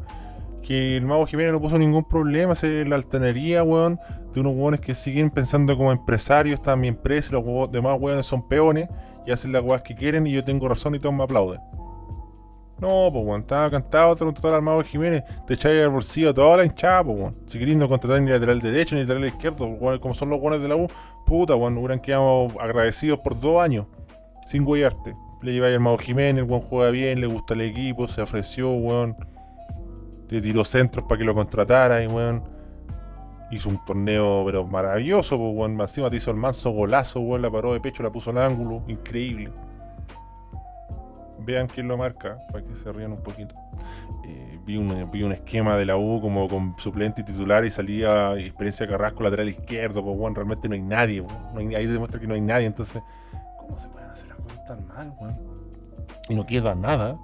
que el Mago Jiménez no puso ningún problema. Es la altanería, weón, de unos weones que siguen pensando como empresarios. Esta mi empresa los demás weones son peones y hacen las weas que quieren y yo tengo razón y todos me aplauden. No, pues weón, estaba cantado otro contratar al Mago Jiménez, te echáis al bolsillo toda la hinchada, pues weón. Si queréis no contratar ni lateral derecho ni lateral izquierdo, como son los weones de la U, puta, weón, hubieran quedado agradecidos por dos años, sin guiarte. Le lleváis al Mago Jiménez, el weón juega bien, le gusta el equipo, se ofreció, weón. Te tiró centros para que lo contratara y weón. Hizo un torneo pero maravilloso, pues weón. Encima te hizo el manso golazo, weón, la paró de pecho, la puso al ángulo, increíble vean quién lo marca, para que se rían un poquito. Eh, vi, un, vi, un, esquema de la U como con suplente y titular y salía experiencia Carrasco lateral izquierdo, pues bueno, realmente no hay nadie, ahí demuestra que no hay nadie, entonces, ¿cómo se pueden hacer las cosas tan mal, weón? Y no queda nada.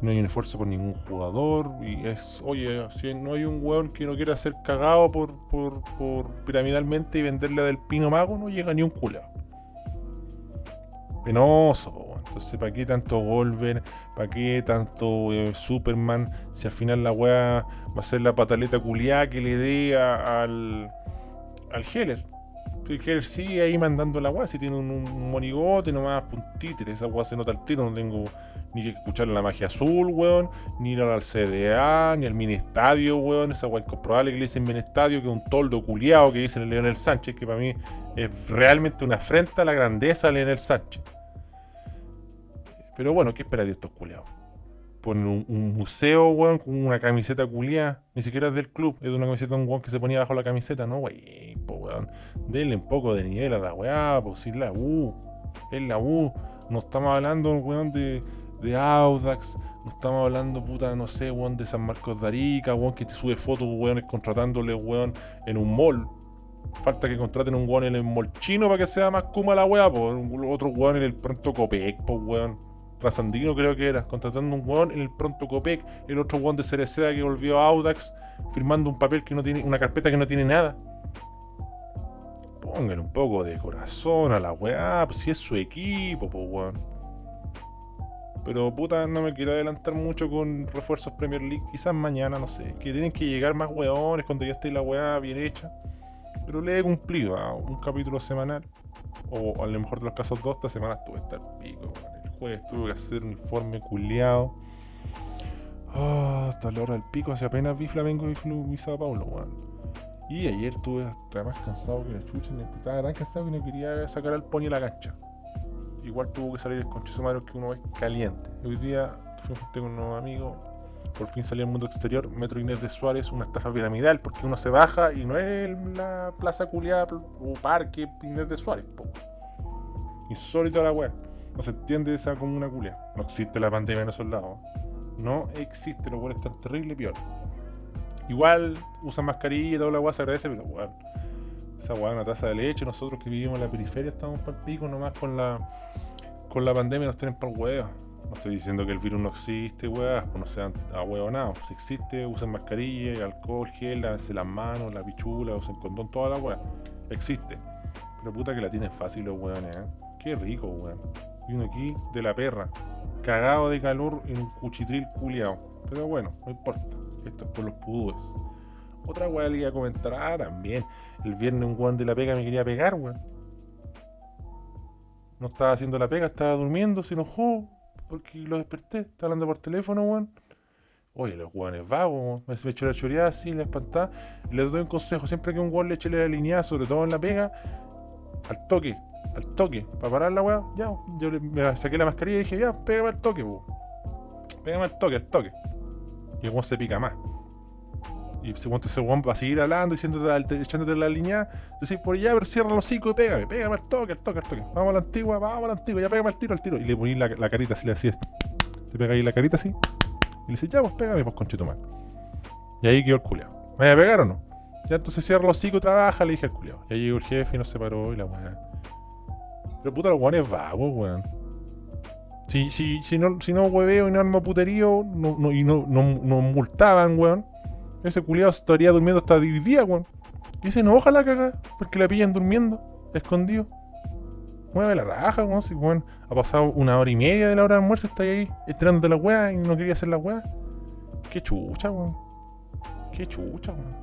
No hay un esfuerzo por ningún jugador. Y es, oye, si no hay un weón que no quiera ser cagado por, por, piramidalmente y venderle del pino mago, no llega ni un culo. Penoso, entonces, ¿para qué tanto Golver? ¿Para qué tanto eh, Superman? Si al final la weá va a ser la pataleta culiada que le dé al, al Heller. El Heller sigue ahí mandando la weá. Si tiene un, monigote nomás, puntito, esa weá se nota al tiro. No tengo ni que escuchar la magia azul, weón. Ni ir al CDA, ni al mini estadio, weón. Esa weá incomprobable que le dicen mini estadio, que un toldo culiado que dice Leonel Sánchez, que para mí es realmente una afrenta a la grandeza de Leonel Sánchez. Pero bueno, ¿qué espera de estos culiados? Ponen un, museo, weón, con una camiseta culiada. Ni siquiera es del club, es de una camiseta de un weón que se ponía bajo la camiseta, ¿no, wey? Pues, weón. Denle un poco de nivel a la weá, pues si la U. Es la U. No estamos hablando, weón, de, de Audax. No estamos hablando, puta, no sé, weón, de San Marcos de Arica, weón, que te sube fotos, weón, contratándole, weón, en un mall. Falta que contraten un weón en el mall chino para que sea más kuma la weá, pues. Otro weón en el pronto Copec, pues, weón. Trasandino creo que era, contratando un weón en el pronto Copec, el otro weón de Cereceda que volvió a Audax, firmando un papel que no tiene, una carpeta que no tiene nada. Póngale un poco de corazón a la weá, pues si es su equipo, pues weón. Pero puta, no me quiero adelantar mucho con refuerzos Premier League. Quizás mañana, no sé. Que tienen que llegar más weones cuando ya esté la weá bien hecha. Pero le he cumplido a un capítulo semanal. O a lo mejor de los casos dos, esta semana estuve hasta el pico, después tuve que hacer un informe culiado. Ah, hasta la hora del pico, hace apenas vi Flamengo y, y Sao Paulo, weón. Y ayer estuve hasta más cansado que la chucha, estaba tan cansado que no quería sacar al pony a la cancha. Igual tuvo que salir el conche sumario que uno es caliente. Hoy día fui con unos amigos, por fin salió al mundo exterior, Metro Inés de Suárez, una estafa piramidal, porque uno se baja y no es la plaza culiada o parque Inés de Suárez, po. Insólito la weá. No se entiende esa como una culia. No existe la pandemia en esos lados. No existe, lo cual es tan terrible peor. Igual usan mascarilla y toda la weá se agradece, pero weón. Esa weá una taza de leche. Nosotros que vivimos en la periferia estamos para el pico nomás con la con la pandemia nos tienen para el huevo. No estoy diciendo que el virus no existe, weá, pues no sean nada. Si existe, usen mascarilla, alcohol, gel, lávense las manos, la pichula, usen condón, toda la weá. Existe. Pero puta que la tienen fácil los weones, ¿eh? Qué rico, weón y uno aquí de la perra, cagado de calor en un cuchitril culiao. Pero bueno, no importa, esto es por los pudúes. Otra weá le iba a comentar, ah, también, el viernes un weón de la pega me quería pegar, weón. No estaba haciendo la pega, estaba durmiendo, se enojó, porque lo desperté, estaba hablando por teléfono, weón. Oye, los weones vagos, me, echó la choreada así, la espantada. Les doy un consejo, siempre que un weón le eche la línea, sobre todo en la pega, al toque, al toque, para parar la weá, ya, yo me saqué la mascarilla y dije, ya, pégame al toque. Pégame al toque, al toque. Y el weón se pica más. Y se ese weón va a seguir hablando, diciéndote, echándote la línea. Decís, por ya, pero cierra los cinco y pégame, pégame al toque, al toque, al toque. Vamos a la antigua, vamos a la antigua, ya pégame al tiro, al tiro. Y le poní la, la carita así, le decís, te pegáis la carita así. Y le decís, ya, pues pégame, pues conchetumar. Y ahí quedó el culiao. ¿Me voy a pegar o no? Ya entonces cierra los y trabaja, le dije al culiao. Y ahí llegó el jefe y nos separó y la weá. Pero puta, los guanes vagos, weón. Si, si, si, no, si no hueveo y no arma puterío no, no, y no, no, no multaban, weón. Ese culiado estaría durmiendo hasta el día, weón. Y se enoja la caga porque la pillan durmiendo, escondido. Mueve la raja, weón. Si, weón, ha pasado una hora y media de la hora de almuerzo, está ahí estirándote la weá y no quería hacer la weá. Qué chucha, weón. Qué chucha, weón.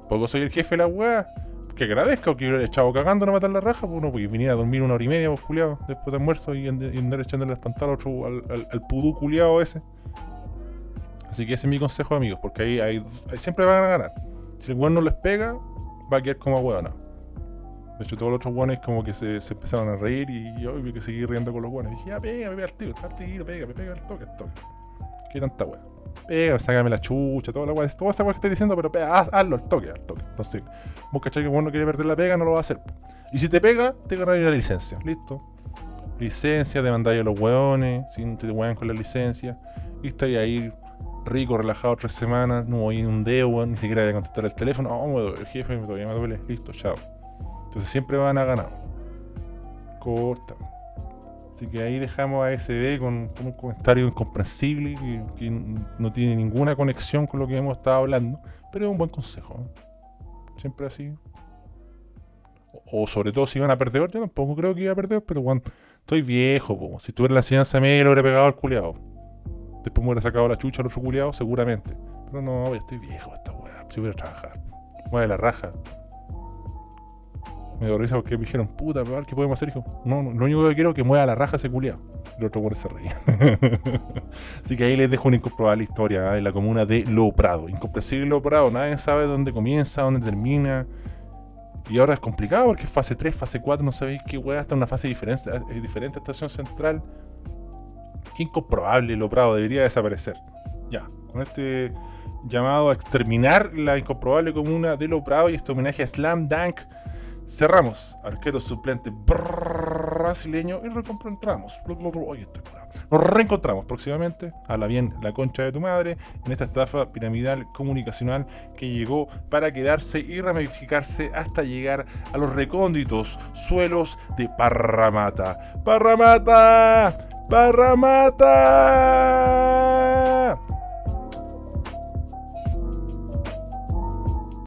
Tampoco soy el jefe de la weá. Que agradezca que hubiera echado cagando a matar la raja, pues no, porque venía a dormir una hora y media, pues culiado, después de almuerzo y, andar echándole el espantar otro, al, al, al pudú culiado ese. Así que ese es mi consejo, amigos, porque ahí, ahí, siempre van a ganar. Si el weón no les pega, va a quedar como huevona. De hecho, todos los otros weones como que se, empezaron a reír y yo vi que seguí riendo con los weones. Dije, ya, pega, pega al tío, está tío, pega, pega el toque, el toque. Qué tanta wea. Pega, sácame la chucha, toda la wea, toda esa wea que estoy diciendo, pero pega, haz, hazlo al toque, al toque. Entonces, vos cachai que uno quiere perder la pega, no lo va a hacer. Y si te pega, te ganas la licencia, listo. Licencia, demandáis a los weones, si te wean con la licencia, y estáis ahí rico, relajado tres semanas, no voy un dedo, ni siquiera voy a contestar el teléfono, oh, el jefe todavía me duele, listo, chao. Entonces siempre van a ganar. Corta. Así que ahí dejamos a SB con, con un comentario incomprensible que, no tiene ninguna conexión con lo que hemos estado hablando, pero es un buen consejo. ¿eh? Siempre así. O, sobre todo si iban a perder, yo tampoco creo que iba a perder, pero cuando estoy viejo, si tuviera la enseñanza media lo hubiera pegado al culiado. Después me hubiera sacado la chucha al otro culiado, seguramente. Pero no, estoy viejo esta weá, si voy a trabajar. Mueve la raja. Me dio risa porque me dijeron, puta, ¿qué podemos hacer, hijo? No, lo único que quiero es que mueva la raja ese culiado. El otro por se reía. Así que ahí les dejo una incomprobable historia ¿eh? en la comuna de Lo Prado. Incomprensible Lo Prado, nadie sabe dónde comienza, dónde termina. Y ahora es complicado porque es fase 3, fase 4, no sabéis qué weá, en una fase diferente, eh, diferente estación central. Qué incomprobable Lo Prado, debería desaparecer. Ya, con este llamado a exterminar la incomprobable comuna de Lo Prado y este homenaje a Slam Dunk Cerramos, arquero suplente brasileño y reencontramos. Nos reencontramos próximamente, a la bien la concha de tu madre, en esta estafa piramidal comunicacional que llegó para quedarse y ramificarse hasta llegar a los recónditos suelos de Parramata. ¡Parramata! ¡Parramata!